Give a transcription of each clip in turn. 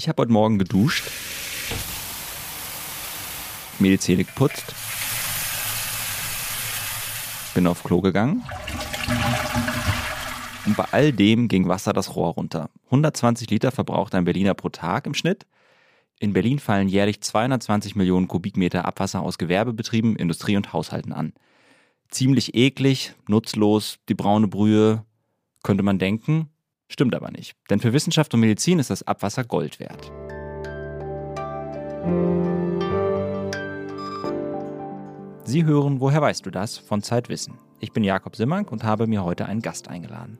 Ich habe heute Morgen geduscht, mir geputzt, bin auf Klo gegangen und bei all dem ging Wasser das Rohr runter. 120 Liter verbraucht ein Berliner pro Tag im Schnitt. In Berlin fallen jährlich 220 Millionen Kubikmeter Abwasser aus Gewerbebetrieben, Industrie und Haushalten an. Ziemlich eklig, nutzlos, die braune Brühe, könnte man denken, stimmt aber nicht. Denn für Wissenschaft und Medizin ist das Abwasser Gold wert. Sie hören Woher weißt du das? von Zeitwissen. Ich bin Jakob Simmank und habe mir heute einen Gast eingeladen.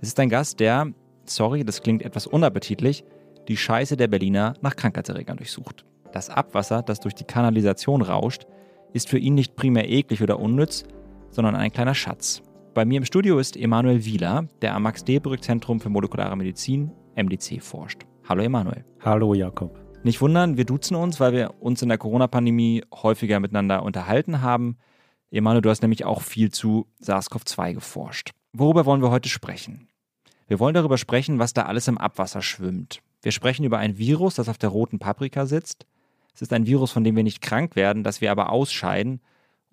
Es ist ein Gast, der, sorry, das klingt etwas unappetitlich, die Scheiße der Berliner nach Krankheitserregern durchsucht. Das Abwasser, das durch die Kanalisation rauscht, ist für ihn nicht primär eklig oder unnütz, sondern ein kleiner Schatz. Bei mir im Studio ist Emanuel Wieler, der am Max-Delbrück-Zentrum für molekulare Medizin, MDC, forscht. Hallo Emanuel. Hallo Jakob. Nicht wundern, wir duzen uns, weil wir uns in der Corona-Pandemie häufiger miteinander unterhalten haben. Emanuel, du hast nämlich auch viel zu SARS-CoV-2 geforscht. Worüber wollen wir heute sprechen? Wir wollen darüber sprechen, was da alles im Abwasser schwimmt. Wir sprechen über ein Virus, das auf der roten Paprika sitzt. Es ist ein Virus, von dem wir nicht krank werden, das wir aber ausscheiden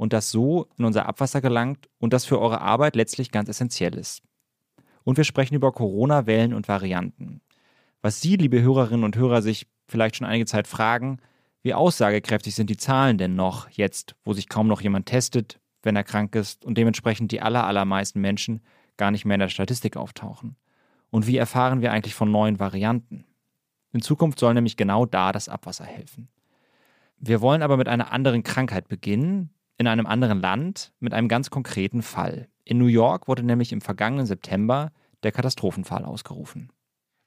und das so in unser Abwasser gelangt und das für eure Arbeit letztlich ganz essentiell ist. Und wir sprechen über Corona-Wellen und Varianten. Was Sie, liebe Hörerinnen und Hörer, sich vielleicht schon einige Zeit fragen, wie aussagekräftig sind die Zahlen denn noch jetzt, wo sich kaum noch jemand testet, wenn er krank ist und dementsprechend die aller, allermeisten Menschen gar nicht mehr in der Statistik auftauchen? Und wie erfahren wir eigentlich von neuen Varianten? In Zukunft soll nämlich genau da das Abwasser helfen. Wir wollen aber mit einer anderen Krankheit beginnen, in einem anderen Land mit einem ganz konkreten Fall. In New York wurde nämlich im vergangenen September der Katastrophenfall ausgerufen.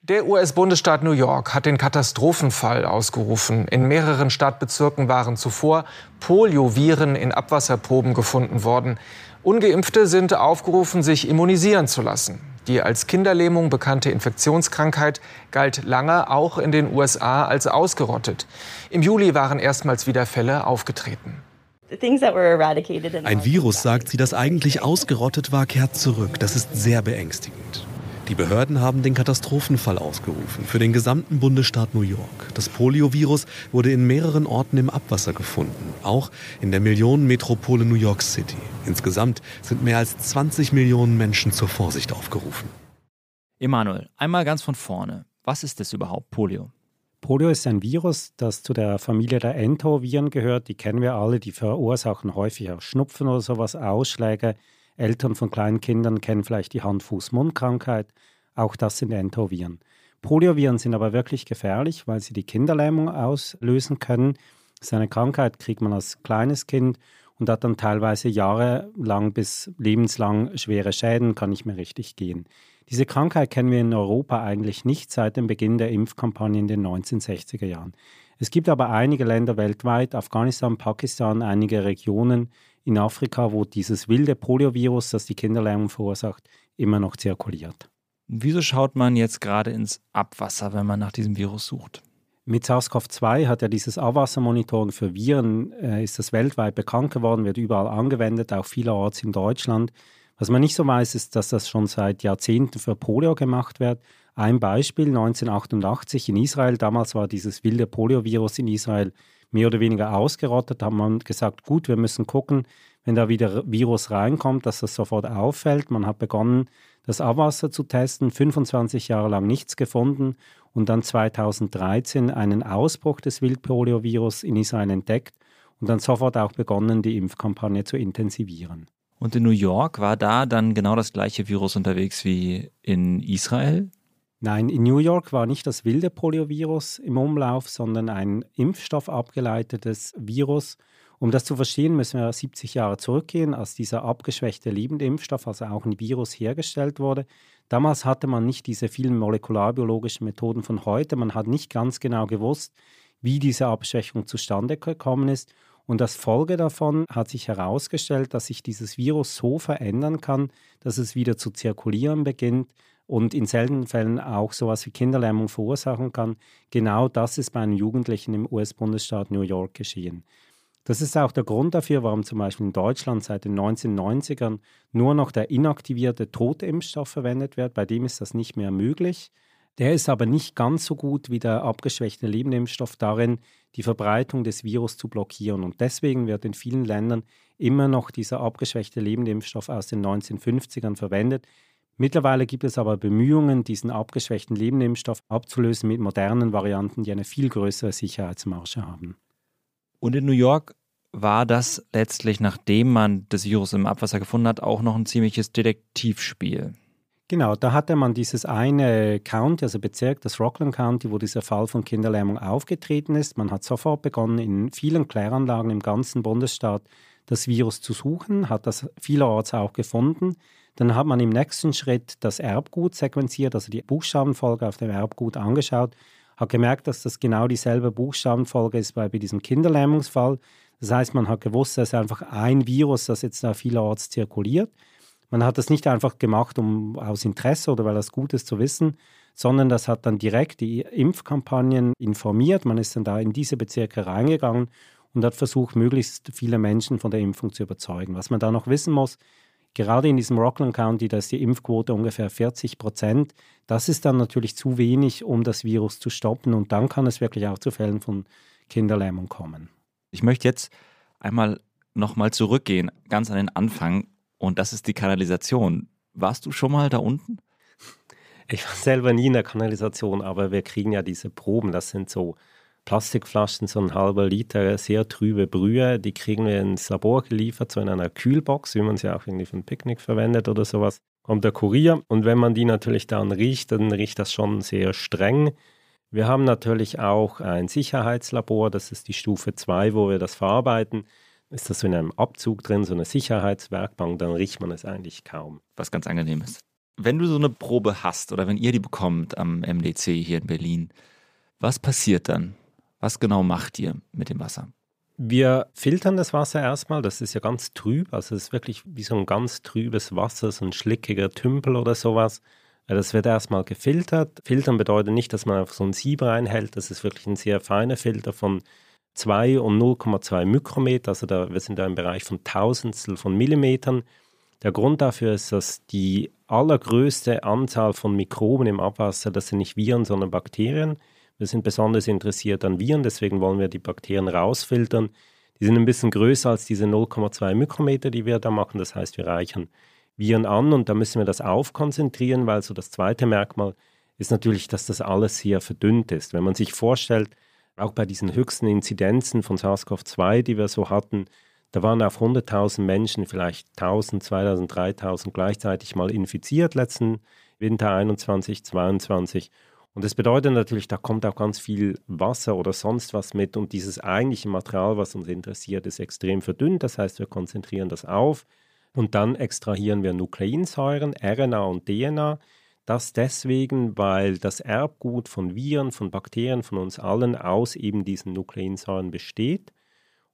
Der US-Bundesstaat New York hat den Katastrophenfall ausgerufen. In mehreren Stadtbezirken waren zuvor Polioviren in Abwasserproben gefunden worden. Ungeimpfte sind aufgerufen, sich immunisieren zu lassen. Die als Kinderlähmung bekannte Infektionskrankheit galt lange auch in den USA als ausgerottet. Im Juli waren erstmals wieder Fälle aufgetreten. Ein Virus, sagt sie, das eigentlich ausgerottet war, kehrt zurück. Das ist sehr beängstigend. Die Behörden haben den Katastrophenfall ausgerufen für den gesamten Bundesstaat New York. Das Poliovirus wurde in mehreren Orten im Abwasser gefunden, auch in der Millionenmetropole New York City. Insgesamt sind mehr als 20 Millionen Menschen zur Vorsicht aufgerufen. Emanuel, einmal ganz von vorne. Was ist es überhaupt, Polio? Polio ist ein Virus, das zu der Familie der Entoviren gehört. Die kennen wir alle, die verursachen häufig auch Schnupfen oder sowas, Ausschläge. Eltern von kleinen Kindern kennen vielleicht die Hand-Fuß-Mund-Krankheit. Auch das sind Entoviren. Polioviren sind aber wirklich gefährlich, weil sie die Kinderlähmung auslösen können. Das ist eine Krankheit, kriegt man als kleines Kind und hat dann teilweise jahrelang bis lebenslang schwere Schäden, kann nicht mehr richtig gehen. Diese Krankheit kennen wir in Europa eigentlich nicht seit dem Beginn der Impfkampagne in den 1960er Jahren. Es gibt aber einige Länder weltweit, Afghanistan, Pakistan, einige Regionen in Afrika, wo dieses wilde Poliovirus, das die Kinderlähmung verursacht, immer noch zirkuliert. Wieso schaut man jetzt gerade ins Abwasser, wenn man nach diesem Virus sucht? Mit SARS-CoV-2 hat ja dieses Abwassermonitoring für Viren, äh, ist das weltweit bekannt geworden, wird überall angewendet, auch vielerorts in Deutschland. Was man nicht so weiß, ist, dass das schon seit Jahrzehnten für Polio gemacht wird. Ein Beispiel 1988 in Israel, damals war dieses wilde Poliovirus in Israel mehr oder weniger ausgerottet, hat man gesagt, gut, wir müssen gucken, wenn da wieder Virus reinkommt, dass das sofort auffällt. Man hat begonnen, das Abwasser zu testen, 25 Jahre lang nichts gefunden und dann 2013 einen Ausbruch des Wildpoliovirus in Israel entdeckt und dann sofort auch begonnen, die Impfkampagne zu intensivieren. Und in New York war da dann genau das gleiche Virus unterwegs wie in Israel? Nein, in New York war nicht das wilde Poliovirus im Umlauf, sondern ein impfstoffabgeleitetes Virus. Um das zu verstehen, müssen wir 70 Jahre zurückgehen, als dieser abgeschwächte Impfstoff, also auch ein Virus, hergestellt wurde. Damals hatte man nicht diese vielen molekularbiologischen Methoden von heute. Man hat nicht ganz genau gewusst, wie diese Abschwächung zustande gekommen ist. Und als Folge davon hat sich herausgestellt, dass sich dieses Virus so verändern kann, dass es wieder zu zirkulieren beginnt und in seltenen Fällen auch sowas wie Kinderlähmung verursachen kann. Genau das ist bei einem Jugendlichen im US-Bundesstaat New York geschehen. Das ist auch der Grund dafür, warum zum Beispiel in Deutschland seit den 1990ern nur noch der inaktivierte Totimpfstoff verwendet wird. Bei dem ist das nicht mehr möglich. Der ist aber nicht ganz so gut wie der abgeschwächte Lebenimpfstoff darin, die Verbreitung des Virus zu blockieren. Und deswegen wird in vielen Ländern immer noch dieser abgeschwächte Lebenimpfstoff aus den 1950ern verwendet. Mittlerweile gibt es aber Bemühungen, diesen abgeschwächten Lebenimpfstoff abzulösen mit modernen Varianten, die eine viel größere Sicherheitsmarge haben. Und in New York war das letztlich, nachdem man das Virus im Abwasser gefunden hat, auch noch ein ziemliches Detektivspiel. Genau, da hatte man dieses eine County, also Bezirk, das Rockland County, wo dieser Fall von Kinderlähmung aufgetreten ist. Man hat sofort begonnen, in vielen Kläranlagen im ganzen Bundesstaat das Virus zu suchen, hat das vielerorts auch gefunden. Dann hat man im nächsten Schritt das Erbgut sequenziert, also die Buchstabenfolge auf dem Erbgut angeschaut, hat gemerkt, dass das genau dieselbe Buchstabenfolge ist bei diesem Kinderlähmungsfall. Das heißt, man hat gewusst, dass einfach ein Virus, das jetzt da vielerorts zirkuliert. Man hat das nicht einfach gemacht, um aus Interesse oder weil das gut ist zu wissen, sondern das hat dann direkt die Impfkampagnen informiert. Man ist dann da in diese Bezirke reingegangen und hat versucht, möglichst viele Menschen von der Impfung zu überzeugen. Was man da noch wissen muss, gerade in diesem Rockland County, da ist die Impfquote ungefähr 40 Prozent. Das ist dann natürlich zu wenig, um das Virus zu stoppen und dann kann es wirklich auch zu Fällen von Kinderlähmung kommen. Ich möchte jetzt einmal nochmal zurückgehen, ganz an den Anfang. Und das ist die Kanalisation. Warst du schon mal da unten? Ich war selber nie in der Kanalisation, aber wir kriegen ja diese Proben. Das sind so Plastikflaschen, so ein halber Liter sehr trübe Brühe. Die kriegen wir ins Labor geliefert, so in einer Kühlbox, wie man sie auch irgendwie für ein Picknick verwendet oder sowas. Kommt der Kurier und wenn man die natürlich dann riecht, dann riecht das schon sehr streng. Wir haben natürlich auch ein Sicherheitslabor, das ist die Stufe 2, wo wir das verarbeiten ist das so in einem Abzug drin, so eine Sicherheitswerkbank, dann riecht man es eigentlich kaum. Was ganz angenehm ist. Wenn du so eine Probe hast oder wenn ihr die bekommt am MDC hier in Berlin, was passiert dann? Was genau macht ihr mit dem Wasser? Wir filtern das Wasser erstmal, das ist ja ganz trüb, also es ist wirklich wie so ein ganz trübes Wasser, so ein schlickiger Tümpel oder sowas. Das wird erstmal gefiltert. Filtern bedeutet nicht, dass man auf so ein Sieb reinhält, das ist wirklich ein sehr feiner Filter von 2 und 0,2 Mikrometer, also da, wir sind da im Bereich von Tausendstel von Millimetern. Der Grund dafür ist, dass die allergrößte Anzahl von Mikroben im Abwasser, das sind nicht Viren, sondern Bakterien. Wir sind besonders interessiert an Viren, deswegen wollen wir die Bakterien rausfiltern. Die sind ein bisschen größer als diese 0,2 Mikrometer, die wir da machen. Das heißt, wir reichen Viren an und da müssen wir das aufkonzentrieren, weil so das zweite Merkmal ist natürlich, dass das alles hier verdünnt ist. Wenn man sich vorstellt, auch bei diesen höchsten Inzidenzen von SARS-CoV-2, die wir so hatten, da waren auf 100.000 Menschen vielleicht 1.000, 2.000, 3.000 gleichzeitig mal infiziert letzten Winter 21, 22. Und das bedeutet natürlich, da kommt auch ganz viel Wasser oder sonst was mit. Und dieses eigentliche Material, was uns interessiert, ist extrem verdünnt. Das heißt, wir konzentrieren das auf und dann extrahieren wir Nukleinsäuren, RNA und DNA, das deswegen, weil das Erbgut von Viren, von Bakterien, von uns allen aus eben diesen Nukleinsäuren besteht.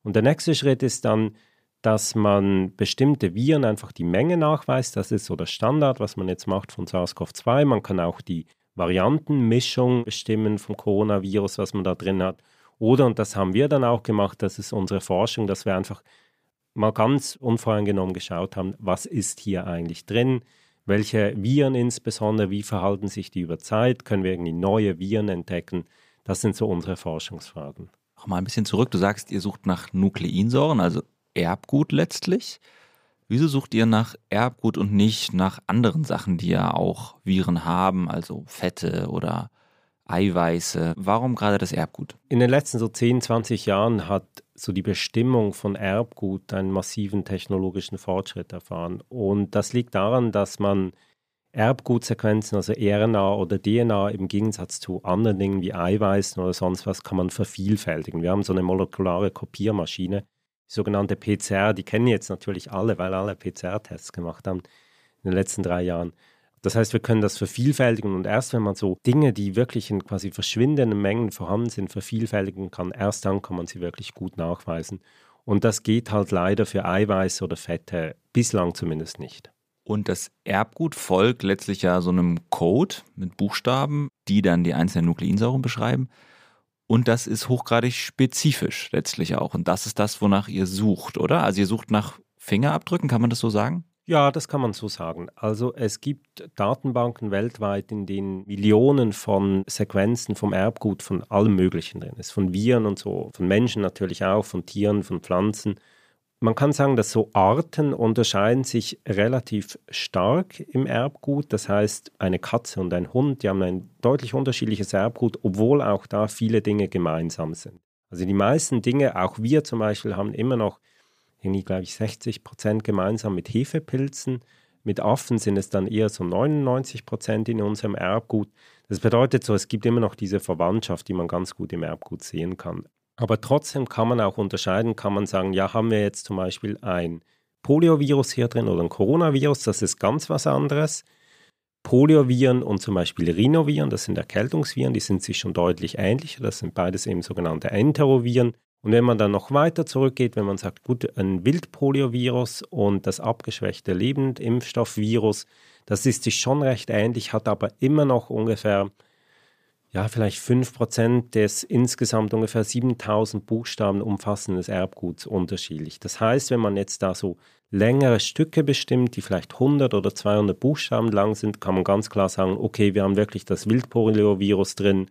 Und der nächste Schritt ist dann, dass man bestimmte Viren einfach die Menge nachweist. Das ist so der Standard, was man jetzt macht von SARS-CoV-2. Man kann auch die Variantenmischung bestimmen vom Coronavirus, was man da drin hat. Oder, und das haben wir dann auch gemacht, das ist unsere Forschung, dass wir einfach mal ganz unvoreingenommen geschaut haben, was ist hier eigentlich drin welche Viren insbesondere, wie verhalten sich die über Zeit? Können wir irgendwie neue Viren entdecken? Das sind so unsere Forschungsfragen. Noch mal ein bisschen zurück. Du sagst, ihr sucht nach Nukleinsäuren, also Erbgut letztlich. Wieso sucht ihr nach Erbgut und nicht nach anderen Sachen, die ja auch Viren haben, also Fette oder Eiweiße? Warum gerade das Erbgut? In den letzten so 10, 20 Jahren hat so die Bestimmung von Erbgut einen massiven technologischen Fortschritt erfahren. Und das liegt daran, dass man Erbgutsequenzen, also RNA oder DNA, im Gegensatz zu anderen Dingen wie Eiweißen oder sonst was, kann man vervielfältigen. Wir haben so eine molekulare Kopiermaschine, sogenannte PCR, die kennen jetzt natürlich alle, weil alle PCR-Tests gemacht haben in den letzten drei Jahren. Das heißt, wir können das vervielfältigen und erst wenn man so Dinge, die wirklich in quasi verschwindenden Mengen vorhanden sind, vervielfältigen kann, erst dann kann man sie wirklich gut nachweisen. Und das geht halt leider für Eiweiße oder Fette bislang zumindest nicht. Und das Erbgut folgt letztlich ja so einem Code mit Buchstaben, die dann die einzelnen Nukleinsäuren beschreiben. Und das ist hochgradig spezifisch letztlich auch. Und das ist das, wonach ihr sucht, oder? Also ihr sucht nach Fingerabdrücken, kann man das so sagen? Ja, das kann man so sagen. Also es gibt Datenbanken weltweit, in denen Millionen von Sequenzen vom Erbgut von allem Möglichen drin ist. Von Viren und so, von Menschen natürlich auch, von Tieren, von Pflanzen. Man kann sagen, dass so Arten unterscheiden sich relativ stark im Erbgut. Das heißt, eine Katze und ein Hund, die haben ein deutlich unterschiedliches Erbgut, obwohl auch da viele Dinge gemeinsam sind. Also die meisten Dinge, auch wir zum Beispiel, haben immer noch irgendwie, glaube ich, 60 Prozent gemeinsam mit Hefepilzen. Mit Affen sind es dann eher so 99 Prozent in unserem Erbgut. Das bedeutet so, es gibt immer noch diese Verwandtschaft, die man ganz gut im Erbgut sehen kann. Aber trotzdem kann man auch unterscheiden, kann man sagen, ja, haben wir jetzt zum Beispiel ein Poliovirus hier drin oder ein Coronavirus, das ist ganz was anderes. Polioviren und zum Beispiel Rhinoviren, das sind Erkältungsviren, die sind sich schon deutlich ähnlicher. Das sind beides eben sogenannte Enteroviren. Und wenn man dann noch weiter zurückgeht, wenn man sagt, gut, ein Wildpoliovirus und das abgeschwächte Lebendimpfstoffvirus, das ist sich schon recht ähnlich, hat aber immer noch ungefähr, ja, vielleicht 5% des insgesamt ungefähr 7000 Buchstaben umfassenden Erbguts unterschiedlich. Das heißt, wenn man jetzt da so längere Stücke bestimmt, die vielleicht 100 oder 200 Buchstaben lang sind, kann man ganz klar sagen, okay, wir haben wirklich das Wildpoliovirus drin,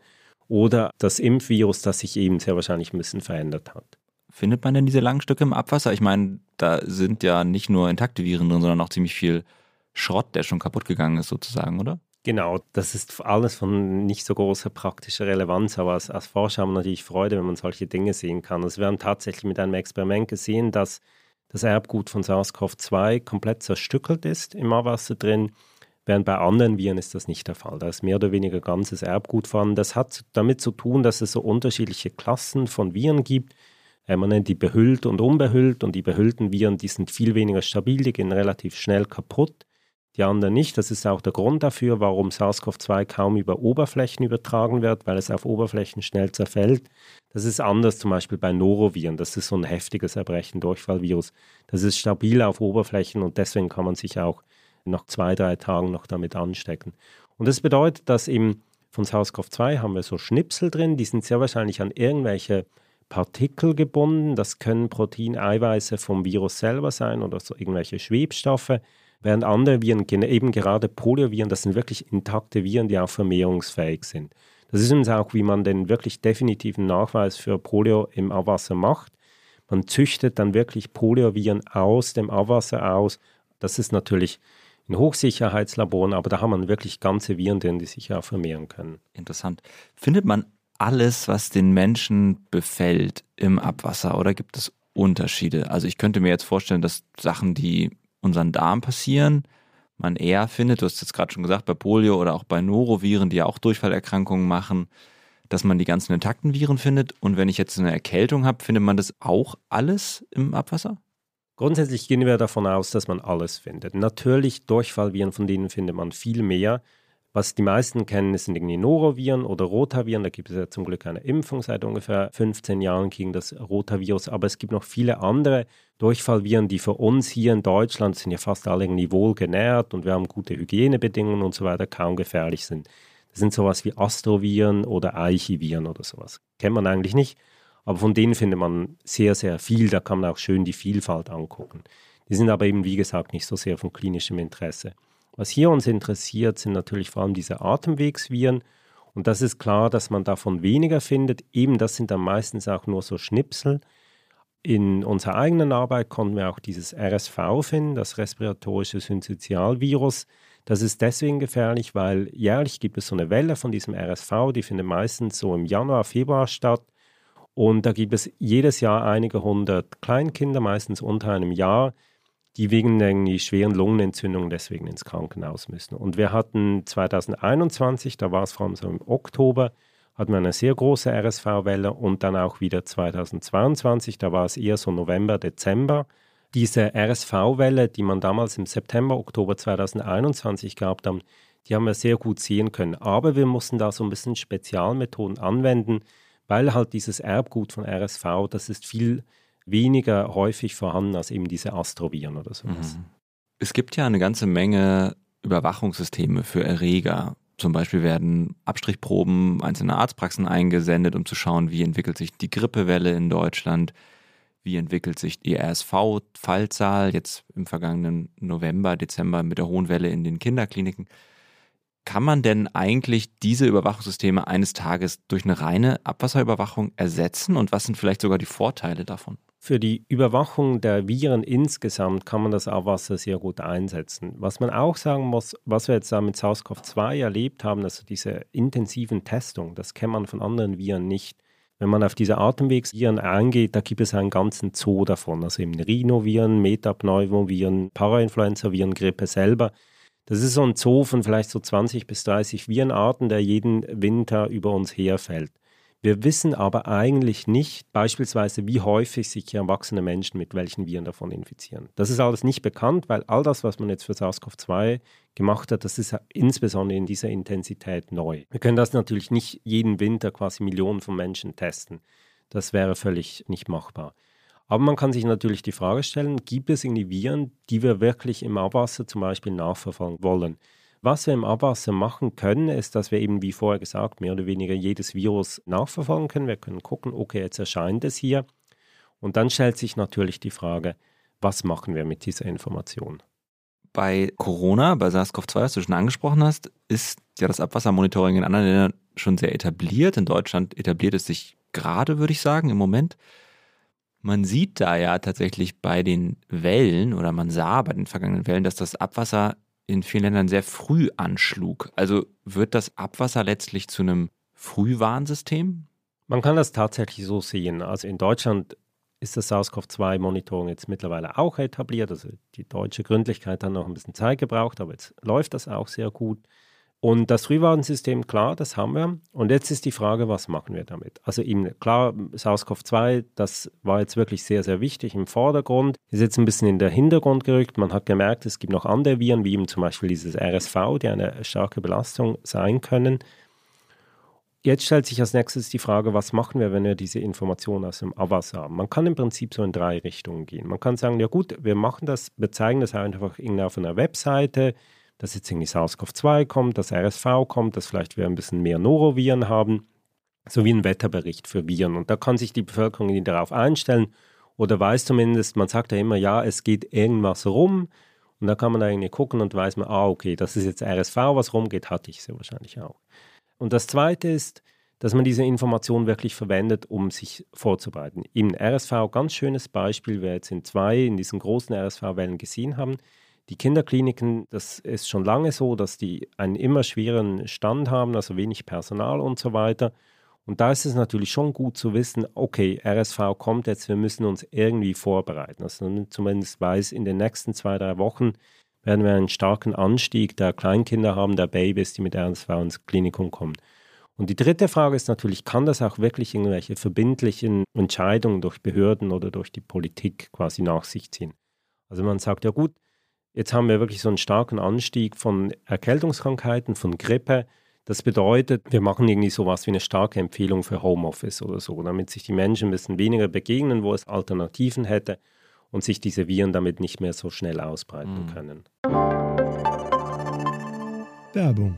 oder das Impfvirus, das sich eben sehr wahrscheinlich ein bisschen verändert hat. Findet man denn diese langen Stücke im Abwasser? Ich meine, da sind ja nicht nur intakte Viren drin, sondern auch ziemlich viel Schrott, der schon kaputt gegangen ist, sozusagen, oder? Genau, das ist alles von nicht so großer praktischer Relevanz, aber als, als Forscher haben wir natürlich Freude, wenn man solche Dinge sehen kann. Also wir haben tatsächlich mit einem Experiment gesehen, dass das Erbgut von SARS-CoV-2 komplett zerstückelt ist im Abwasser drin während bei anderen Viren ist das nicht der Fall. Da ist mehr oder weniger ganzes Erbgut vorhanden. Das hat damit zu tun, dass es so unterschiedliche Klassen von Viren gibt. Äh, man nennt die behüllt und unbehüllt und die behüllten Viren, die sind viel weniger stabil, die gehen relativ schnell kaputt. Die anderen nicht. Das ist auch der Grund dafür, warum SARS-CoV-2 kaum über Oberflächen übertragen wird, weil es auf Oberflächen schnell zerfällt. Das ist anders zum Beispiel bei Noroviren. Das ist so ein heftiges Erbrechen, Durchfallvirus. Das ist stabil auf Oberflächen und deswegen kann man sich auch nach zwei, drei Tagen noch damit anstecken. Und das bedeutet, dass eben von SARS-CoV-2 haben wir so Schnipsel drin, die sind sehr wahrscheinlich an irgendwelche Partikel gebunden. Das können Proteineiweiße vom Virus selber sein oder so irgendwelche Schwebstoffe. Während andere Viren, eben gerade Polioviren, das sind wirklich intakte Viren, die auch vermehrungsfähig sind. Das ist uns auch, wie man den wirklich definitiven Nachweis für Polio im Abwasser macht. Man züchtet dann wirklich Polioviren aus dem Abwasser aus. Das ist natürlich in Hochsicherheitslaboren, aber da haben man wirklich ganze Viren drin, die sich ja vermehren können. Interessant. Findet man alles, was den Menschen befällt, im Abwasser oder gibt es Unterschiede? Also ich könnte mir jetzt vorstellen, dass Sachen, die unseren Darm passieren, man eher findet, du hast jetzt gerade schon gesagt, bei Polio oder auch bei Noroviren, die ja auch Durchfallerkrankungen machen, dass man die ganzen intakten Viren findet. Und wenn ich jetzt eine Erkältung habe, findet man das auch alles im Abwasser? Grundsätzlich gehen wir davon aus, dass man alles findet. Natürlich Durchfallviren, von denen findet man viel mehr. Was die meisten kennen, sind irgendwie Noroviren oder Rotaviren. Da gibt es ja zum Glück eine Impfung seit ungefähr 15 Jahren gegen das Rotavirus. Aber es gibt noch viele andere Durchfallviren, die für uns hier in Deutschland sind ja fast alle irgendwie wohl genährt und wir haben gute Hygienebedingungen und so weiter, kaum gefährlich sind. Das sind sowas wie Astroviren oder Eichiviren oder sowas. Kennt man eigentlich nicht. Aber von denen findet man sehr, sehr viel. Da kann man auch schön die Vielfalt angucken. Die sind aber eben, wie gesagt, nicht so sehr von klinischem Interesse. Was hier uns interessiert, sind natürlich vor allem diese Atemwegsviren. Und das ist klar, dass man davon weniger findet. Eben das sind dann meistens auch nur so Schnipsel. In unserer eigenen Arbeit konnten wir auch dieses RSV finden, das respiratorische Syncytialvirus. Das ist deswegen gefährlich, weil jährlich gibt es so eine Welle von diesem RSV, die findet meistens so im Januar, Februar statt. Und da gibt es jedes Jahr einige hundert Kleinkinder, meistens unter einem Jahr, die wegen irgendwie schweren Lungenentzündungen deswegen ins Krankenhaus müssen. Und wir hatten 2021, da war es vor allem so im Oktober, hatten wir eine sehr große RSV-Welle und dann auch wieder 2022, da war es eher so November, Dezember. Diese RSV-Welle, die man damals im September, Oktober 2021 gehabt haben, die haben wir sehr gut sehen können. Aber wir mussten da so ein bisschen Spezialmethoden anwenden, weil halt dieses Erbgut von RSV, das ist viel weniger häufig vorhanden als eben diese Astroviren oder sowas. Mhm. Es gibt ja eine ganze Menge Überwachungssysteme für Erreger. Zum Beispiel werden Abstrichproben einzelner Arztpraxen eingesendet, um zu schauen, wie entwickelt sich die Grippewelle in Deutschland. wie entwickelt sich die RSV-Fallzahl jetzt im vergangenen November, Dezember mit der hohen Welle in den Kinderkliniken. Kann man denn eigentlich diese Überwachungssysteme eines Tages durch eine reine Abwasserüberwachung ersetzen und was sind vielleicht sogar die Vorteile davon? Für die Überwachung der Viren insgesamt kann man das Abwasser sehr gut einsetzen. Was man auch sagen muss, was wir jetzt da mit SARS-CoV-2 erlebt haben, also diese intensiven Testungen, das kennt man von anderen Viren nicht. Wenn man auf diese Atemwegsviren eingeht, da gibt es einen ganzen Zoo davon, also eben Rhinoviren, Metapneumoviren, Parainfluenza-Viren, Grippe selber. Das ist so ein Zoo von vielleicht so 20 bis 30 Virenarten, der jeden Winter über uns herfällt. Wir wissen aber eigentlich nicht beispielsweise, wie häufig sich erwachsene Menschen mit welchen Viren davon infizieren. Das ist alles nicht bekannt, weil all das, was man jetzt für SARS-CoV-2 gemacht hat, das ist insbesondere in dieser Intensität neu. Wir können das natürlich nicht jeden Winter quasi Millionen von Menschen testen. Das wäre völlig nicht machbar. Aber man kann sich natürlich die Frage stellen, gibt es irgendwie Viren, die wir wirklich im Abwasser zum Beispiel nachverfolgen wollen? Was wir im Abwasser machen können, ist, dass wir eben, wie vorher gesagt, mehr oder weniger jedes Virus nachverfolgen können. Wir können gucken, okay, jetzt erscheint es hier. Und dann stellt sich natürlich die Frage, was machen wir mit dieser Information? Bei Corona, bei SARS-CoV-2, was du schon angesprochen hast, ist ja das Abwassermonitoring in anderen Ländern schon sehr etabliert. In Deutschland etabliert es sich gerade, würde ich sagen, im Moment. Man sieht da ja tatsächlich bei den Wellen oder man sah bei den vergangenen Wellen, dass das Abwasser in vielen Ländern sehr früh anschlug. Also wird das Abwasser letztlich zu einem Frühwarnsystem? Man kann das tatsächlich so sehen. Also in Deutschland ist das SARS-CoV-2-Monitoring jetzt mittlerweile auch etabliert. Also die deutsche Gründlichkeit hat noch ein bisschen Zeit gebraucht, aber jetzt läuft das auch sehr gut. Und das Frühwarnsystem, klar, das haben wir. Und jetzt ist die Frage, was machen wir damit? Also eben, klar, SARS-CoV-2, das war jetzt wirklich sehr, sehr wichtig im Vordergrund, ist jetzt ein bisschen in den Hintergrund gerückt. Man hat gemerkt, es gibt noch andere Viren, wie eben zum Beispiel dieses RSV, die eine starke Belastung sein können. Jetzt stellt sich als nächstes die Frage, was machen wir, wenn wir diese Informationen aus dem Abwasser haben? Man kann im Prinzip so in drei Richtungen gehen. Man kann sagen, ja gut, wir machen das, wir zeigen das einfach auf einer Webseite, dass jetzt irgendwie SARS-CoV-2 kommt, dass RSV kommt, dass vielleicht wir ein bisschen mehr Noroviren haben, sowie ein Wetterbericht für Viren. Und da kann sich die Bevölkerung darauf einstellen oder weiß zumindest, man sagt ja immer, ja, es geht irgendwas rum. Und da kann man eigentlich gucken und weiß man, ah, okay, das ist jetzt RSV, was rumgeht, hatte ich sehr wahrscheinlich auch. Und das Zweite ist, dass man diese Information wirklich verwendet, um sich vorzubereiten. Im RSV, ganz schönes Beispiel, wir jetzt in zwei, in diesen großen RSV-Wellen gesehen haben, die Kinderkliniken, das ist schon lange so, dass die einen immer schweren Stand haben, also wenig Personal und so weiter. Und da ist es natürlich schon gut zu wissen, okay, RSV kommt jetzt, wir müssen uns irgendwie vorbereiten. Also zumindest weiß, in den nächsten zwei, drei Wochen werden wir einen starken Anstieg der Kleinkinder haben, der Babys, die mit RSV ins Klinikum kommen. Und die dritte Frage ist natürlich, kann das auch wirklich irgendwelche verbindlichen Entscheidungen durch Behörden oder durch die Politik quasi nach sich ziehen? Also man sagt ja gut, Jetzt haben wir wirklich so einen starken Anstieg von Erkältungskrankheiten, von Grippe. Das bedeutet, wir machen irgendwie sowas wie eine starke Empfehlung für Homeoffice oder so, damit sich die Menschen ein bisschen weniger begegnen, wo es Alternativen hätte und sich diese Viren damit nicht mehr so schnell ausbreiten mhm. können. Werbung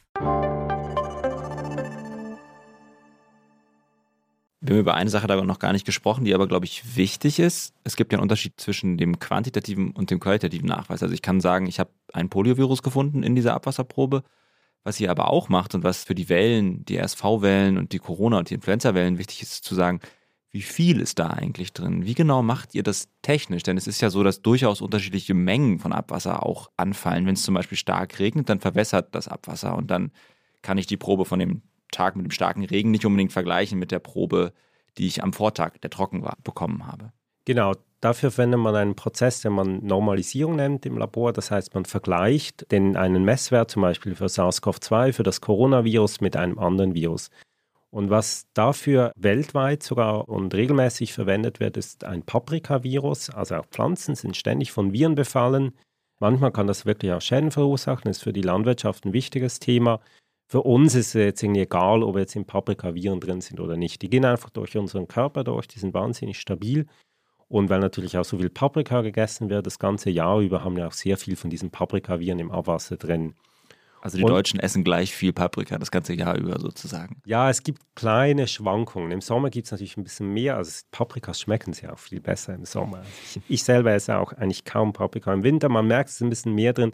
Wir haben über eine Sache da noch gar nicht gesprochen, die aber, glaube ich, wichtig ist. Es gibt ja einen Unterschied zwischen dem quantitativen und dem qualitativen Nachweis. Also ich kann sagen, ich habe ein Poliovirus gefunden in dieser Abwasserprobe. Was ihr aber auch macht und was für die Wellen, die RSV-Wellen und die Corona- und die Influenza-Wellen wichtig ist, zu sagen, wie viel ist da eigentlich drin? Wie genau macht ihr das technisch? Denn es ist ja so, dass durchaus unterschiedliche Mengen von Abwasser auch anfallen. Wenn es zum Beispiel stark regnet, dann verwässert das Abwasser und dann kann ich die Probe von dem Tag mit dem starken Regen nicht unbedingt vergleichen mit der Probe, die ich am Vortag, der trocken war, bekommen habe. Genau, dafür verwendet man einen Prozess, den man Normalisierung nennt im Labor. Das heißt, man vergleicht den, einen Messwert zum Beispiel für SARS-CoV-2, für das Coronavirus mit einem anderen Virus. Und was dafür weltweit sogar und regelmäßig verwendet wird, ist ein Paprika-Virus. Also auch Pflanzen sind ständig von Viren befallen. Manchmal kann das wirklich auch Schäden verursachen, das ist für die Landwirtschaft ein wichtiges Thema. Für uns ist es jetzt irgendwie egal, ob jetzt im Paprika Viren drin sind oder nicht. Die gehen einfach durch unseren Körper durch, die sind wahnsinnig stabil. Und weil natürlich auch so viel Paprika gegessen wird, das ganze Jahr über haben wir auch sehr viel von diesen Paprika-Viren im Abwasser drin. Also die und, Deutschen essen gleich viel Paprika das ganze Jahr über sozusagen. Ja, es gibt kleine Schwankungen. Im Sommer gibt es natürlich ein bisschen mehr. Also Paprikas schmecken sie auch viel besser im Sommer. Also ich, ich, selber esse auch eigentlich kaum Paprika im Winter. Man merkt, es ist ein bisschen mehr drin.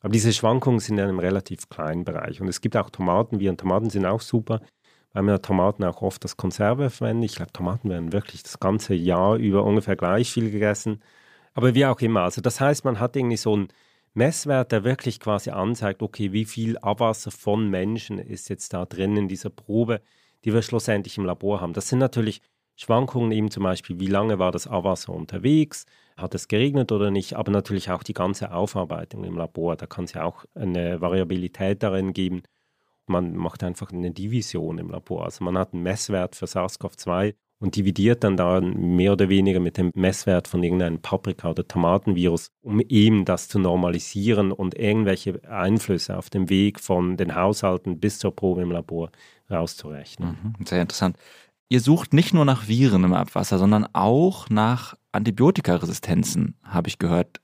Aber diese Schwankungen sind in einem relativ kleinen Bereich. Und es gibt auch Tomaten, wie und Tomaten sind auch super, weil wir Tomaten auch oft als Konserve verwenden. Ich glaube, Tomaten werden wirklich das ganze Jahr über ungefähr gleich viel gegessen. Aber wie auch immer. Also das heißt, man hat irgendwie so ein Messwert, der wirklich quasi anzeigt, okay, wie viel Abwasser von Menschen ist jetzt da drin in dieser Probe, die wir schlussendlich im Labor haben. Das sind natürlich Schwankungen eben zum Beispiel, wie lange war das Abwasser unterwegs, hat es geregnet oder nicht, aber natürlich auch die ganze Aufarbeitung im Labor. Da kann es ja auch eine Variabilität darin geben. Man macht einfach eine Division im Labor. Also man hat einen Messwert für SARS-CoV-2 und dividiert dann da mehr oder weniger mit dem Messwert von irgendeinem Paprika- oder Tomatenvirus, um eben das zu normalisieren und irgendwelche Einflüsse auf dem Weg von den Haushalten bis zur Probe im Labor rauszurechnen. Mhm, sehr interessant. Ihr sucht nicht nur nach Viren im Abwasser, sondern auch nach Antibiotikaresistenzen, habe ich gehört.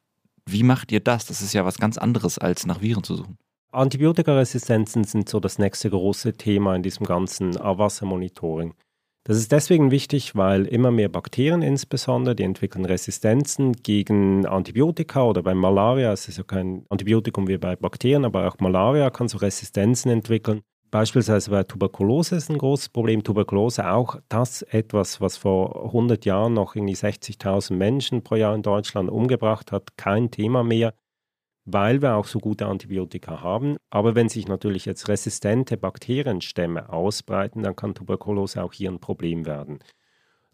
Wie macht ihr das? Das ist ja was ganz anderes, als nach Viren zu suchen. Antibiotikaresistenzen sind so das nächste große Thema in diesem ganzen Abwassermonitoring. Das ist deswegen wichtig, weil immer mehr Bakterien insbesondere, die entwickeln Resistenzen gegen Antibiotika oder bei Malaria, es ist ja kein Antibiotikum wie bei Bakterien, aber auch Malaria kann so Resistenzen entwickeln. Beispielsweise bei Tuberkulose ist ein großes Problem. Tuberkulose auch das etwas, was vor 100 Jahren noch irgendwie 60.000 Menschen pro Jahr in Deutschland umgebracht hat, kein Thema mehr weil wir auch so gute Antibiotika haben. Aber wenn sich natürlich jetzt resistente Bakterienstämme ausbreiten, dann kann Tuberkulose auch hier ein Problem werden.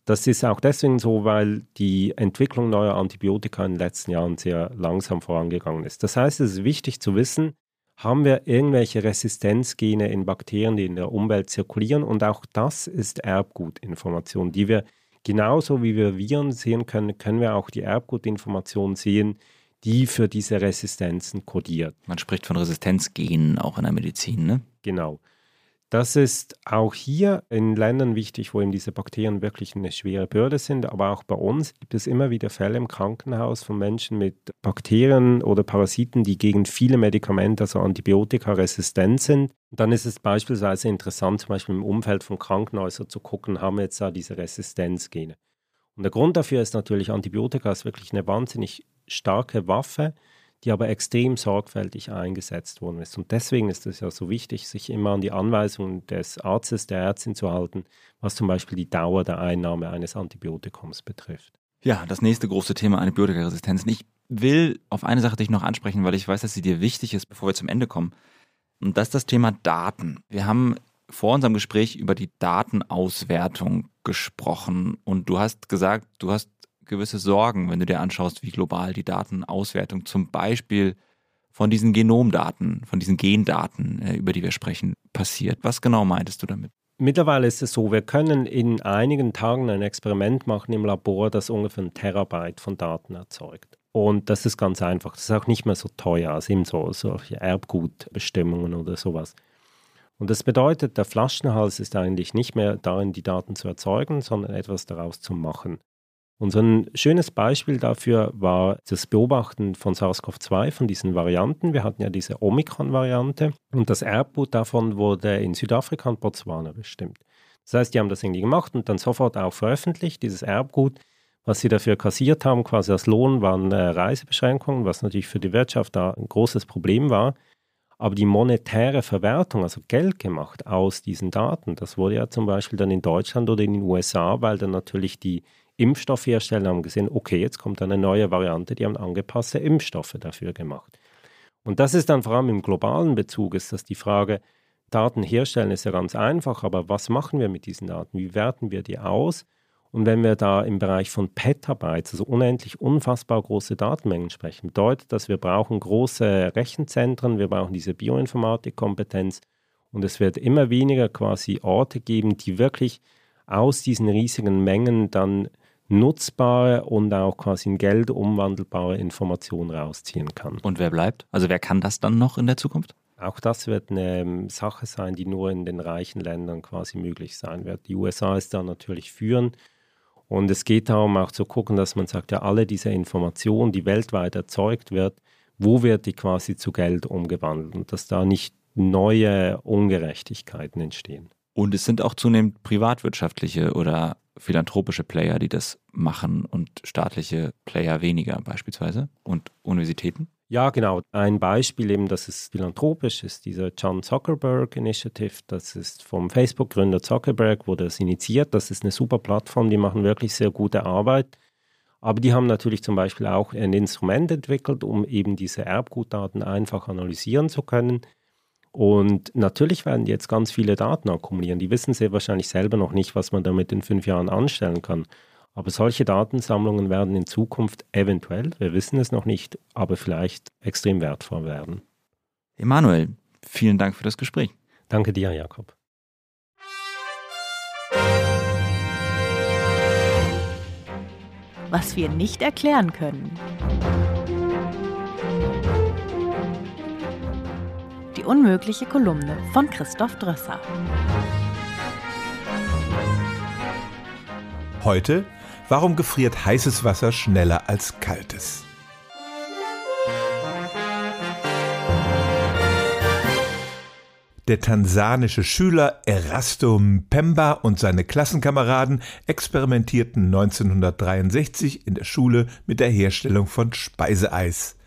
Das ist auch deswegen so, weil die Entwicklung neuer Antibiotika in den letzten Jahren sehr langsam vorangegangen ist. Das heißt, es ist wichtig zu wissen, haben wir irgendwelche Resistenzgene in Bakterien, die in der Umwelt zirkulieren. Und auch das ist Erbgutinformation, die wir genauso wie wir Viren sehen können, können wir auch die Erbgutinformation sehen, die für diese Resistenzen kodiert. Man spricht von Resistenzgenen auch in der Medizin, ne? Genau. Das ist auch hier in Ländern wichtig, wo eben diese Bakterien wirklich eine schwere Bürde sind. Aber auch bei uns gibt es immer wieder Fälle im Krankenhaus von Menschen mit Bakterien oder Parasiten, die gegen viele Medikamente, also Antibiotika, resistent sind. Dann ist es beispielsweise interessant, zum Beispiel im Umfeld von Krankenhäusern zu gucken, haben wir jetzt da diese Resistenzgene. Und der Grund dafür ist natürlich, Antibiotika ist wirklich eine wahnsinnig starke Waffe, die aber extrem sorgfältig eingesetzt worden ist. Und deswegen ist es ja so wichtig, sich immer an die Anweisungen des Arztes, der Ärztin zu halten, was zum Beispiel die Dauer der Einnahme eines Antibiotikums betrifft. Ja, das nächste große Thema Antibiotikaresistenzen. Ich will auf eine Sache dich noch ansprechen, weil ich weiß, dass sie dir wichtig ist, bevor wir zum Ende kommen. Und das ist das Thema Daten. Wir haben vor unserem Gespräch über die Datenauswertung gesprochen und du hast gesagt, du hast gewisse Sorgen, wenn du dir anschaust, wie global die Datenauswertung zum Beispiel von diesen Genomdaten, von diesen Gendaten, äh, über die wir sprechen, passiert. Was genau meintest du damit? Mittlerweile ist es so, wir können in einigen Tagen ein Experiment machen im Labor, das ungefähr ein Terabyte von Daten erzeugt. Und das ist ganz einfach. Das ist auch nicht mehr so teuer als eben so solche Erbgutbestimmungen oder sowas. Und das bedeutet, der Flaschenhals ist eigentlich nicht mehr darin, die Daten zu erzeugen, sondern etwas daraus zu machen. Und so ein schönes Beispiel dafür war das Beobachten von SARS-CoV-2, von diesen Varianten. Wir hatten ja diese Omikron-Variante und das Erbgut davon wurde in Südafrika und Botswana bestimmt. Das heißt, die haben das irgendwie gemacht und dann sofort auch veröffentlicht, dieses Erbgut. Was sie dafür kassiert haben, quasi als Lohn, waren äh, Reisebeschränkungen, was natürlich für die Wirtschaft da ein großes Problem war. Aber die monetäre Verwertung, also Geld gemacht aus diesen Daten, das wurde ja zum Beispiel dann in Deutschland oder in den USA, weil dann natürlich die Impfstoffhersteller haben gesehen, okay, jetzt kommt eine neue Variante, die haben angepasste Impfstoffe dafür gemacht. Und das ist dann vor allem im globalen Bezug, ist das die Frage, Daten herstellen ist ja ganz einfach, aber was machen wir mit diesen Daten? Wie werten wir die aus? Und wenn wir da im Bereich von Petabytes, also unendlich unfassbar große Datenmengen sprechen, bedeutet das, wir brauchen große Rechenzentren, wir brauchen diese Bioinformatikkompetenz Und es wird immer weniger quasi Orte geben, die wirklich aus diesen riesigen Mengen dann nutzbare und auch quasi in Geld umwandelbare Informationen rausziehen kann. Und wer bleibt? Also wer kann das dann noch in der Zukunft? Auch das wird eine ähm, Sache sein, die nur in den reichen Ländern quasi möglich sein wird. Die USA ist da natürlich führend. Und es geht darum auch zu gucken, dass man sagt, ja, alle diese Informationen, die weltweit erzeugt wird, wo wird die quasi zu Geld umgewandelt und dass da nicht neue Ungerechtigkeiten entstehen. Und es sind auch zunehmend privatwirtschaftliche oder philanthropische Player, die das machen und staatliche Player weniger beispielsweise und Universitäten? Ja, genau. Ein Beispiel eben, das ist philanthropisch, ist dieser John Zuckerberg Initiative. Das ist vom Facebook-Gründer Zuckerberg, wurde das initiiert. Das ist eine super Plattform, die machen wirklich sehr gute Arbeit. Aber die haben natürlich zum Beispiel auch ein Instrument entwickelt, um eben diese Erbgutdaten einfach analysieren zu können. Und natürlich werden die jetzt ganz viele Daten akkumulieren. Die wissen sehr wahrscheinlich selber noch nicht, was man damit in fünf Jahren anstellen kann. Aber solche Datensammlungen werden in Zukunft eventuell, wir wissen es noch nicht, aber vielleicht extrem wertvoll werden. Emanuel, vielen Dank für das Gespräch. Danke dir, Jakob. Was wir nicht erklären können. Die unmögliche Kolumne von Christoph Drösser. Heute Warum gefriert heißes Wasser schneller als kaltes? Der tansanische Schüler Erasto Mpemba und seine Klassenkameraden experimentierten 1963 in der Schule mit der Herstellung von Speiseeis.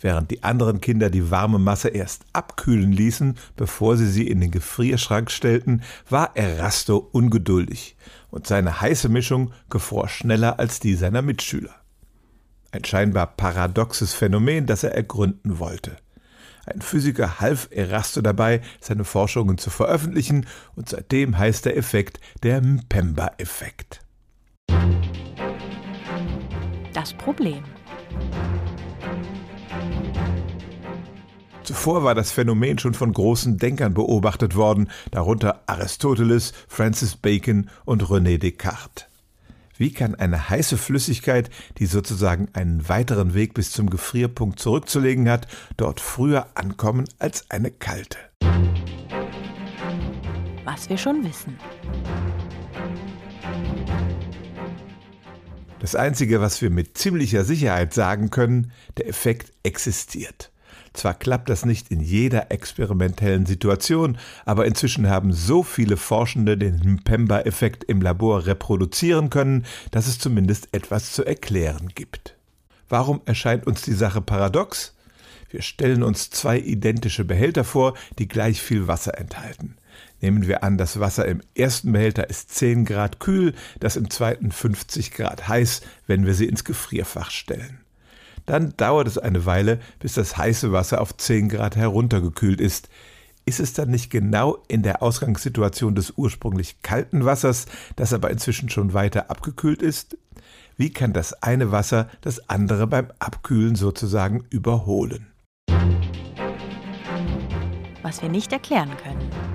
Während die anderen Kinder die warme Masse erst abkühlen ließen, bevor sie sie in den Gefrierschrank stellten, war Erasto ungeduldig und seine heiße Mischung gefror schneller als die seiner Mitschüler. Ein scheinbar paradoxes Phänomen, das er ergründen wollte. Ein Physiker half Erasto dabei, seine Forschungen zu veröffentlichen, und seitdem heißt der Effekt der Mpemba-Effekt. Das Problem. Zuvor war das Phänomen schon von großen Denkern beobachtet worden, darunter Aristoteles, Francis Bacon und René Descartes. Wie kann eine heiße Flüssigkeit, die sozusagen einen weiteren Weg bis zum Gefrierpunkt zurückzulegen hat, dort früher ankommen als eine kalte? Was wir schon wissen. Das Einzige, was wir mit ziemlicher Sicherheit sagen können, der Effekt existiert. Zwar klappt das nicht in jeder experimentellen Situation, aber inzwischen haben so viele Forschende den Mpemba-Effekt im Labor reproduzieren können, dass es zumindest etwas zu erklären gibt. Warum erscheint uns die Sache paradox? Wir stellen uns zwei identische Behälter vor, die gleich viel Wasser enthalten. Nehmen wir an, das Wasser im ersten Behälter ist 10 Grad kühl, das im zweiten 50 Grad heiß, wenn wir sie ins Gefrierfach stellen. Dann dauert es eine Weile, bis das heiße Wasser auf 10 Grad heruntergekühlt ist. Ist es dann nicht genau in der Ausgangssituation des ursprünglich kalten Wassers, das aber inzwischen schon weiter abgekühlt ist? Wie kann das eine Wasser das andere beim Abkühlen sozusagen überholen? Was wir nicht erklären können.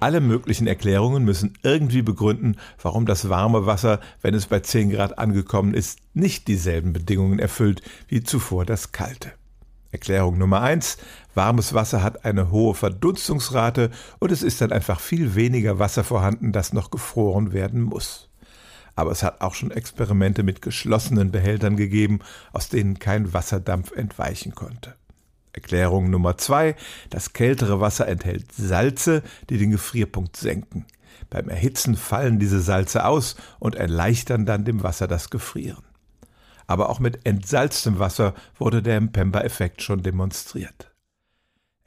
Alle möglichen Erklärungen müssen irgendwie begründen, warum das warme Wasser, wenn es bei 10 Grad angekommen ist, nicht dieselben Bedingungen erfüllt wie zuvor das kalte. Erklärung Nummer eins: Warmes Wasser hat eine hohe Verdunstungsrate und es ist dann einfach viel weniger Wasser vorhanden, das noch gefroren werden muss. Aber es hat auch schon Experimente mit geschlossenen Behältern gegeben, aus denen kein Wasserdampf entweichen konnte. Erklärung Nummer zwei: Das kältere Wasser enthält Salze, die den Gefrierpunkt senken. Beim Erhitzen fallen diese Salze aus und erleichtern dann dem Wasser das Gefrieren. Aber auch mit entsalztem Wasser wurde der Mpemba-Effekt schon demonstriert.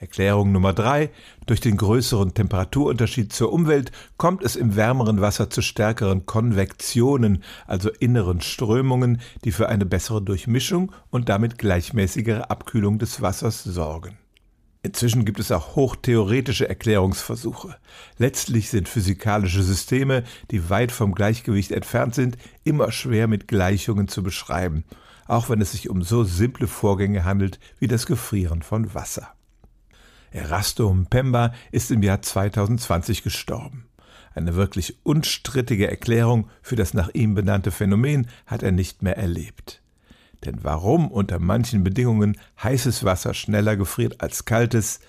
Erklärung Nummer drei: Durch den größeren Temperaturunterschied zur Umwelt kommt es im wärmeren Wasser zu stärkeren Konvektionen, also inneren Strömungen, die für eine bessere Durchmischung und damit gleichmäßigere Abkühlung des Wassers sorgen. Inzwischen gibt es auch hochtheoretische Erklärungsversuche. Letztlich sind physikalische Systeme, die weit vom Gleichgewicht entfernt sind, immer schwer mit Gleichungen zu beschreiben, auch wenn es sich um so simple Vorgänge handelt wie das Gefrieren von Wasser. Erasto Mpemba ist im Jahr 2020 gestorben. Eine wirklich unstrittige Erklärung für das nach ihm benannte Phänomen hat er nicht mehr erlebt. Denn warum unter manchen Bedingungen heißes Wasser schneller gefriert als kaltes,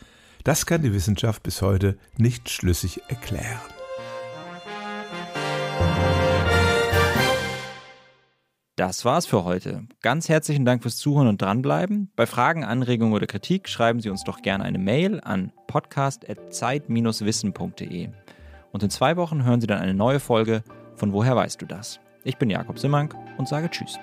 das kann die Wissenschaft bis heute nicht schlüssig erklären. Das war's für heute. Ganz herzlichen Dank fürs Zuhören und dranbleiben. Bei Fragen, Anregungen oder Kritik schreiben Sie uns doch gerne eine Mail an podcast.zeit-wissen.de. Und in zwei Wochen hören Sie dann eine neue Folge von Woher weißt du das? Ich bin Jakob Simmank und sage Tschüss.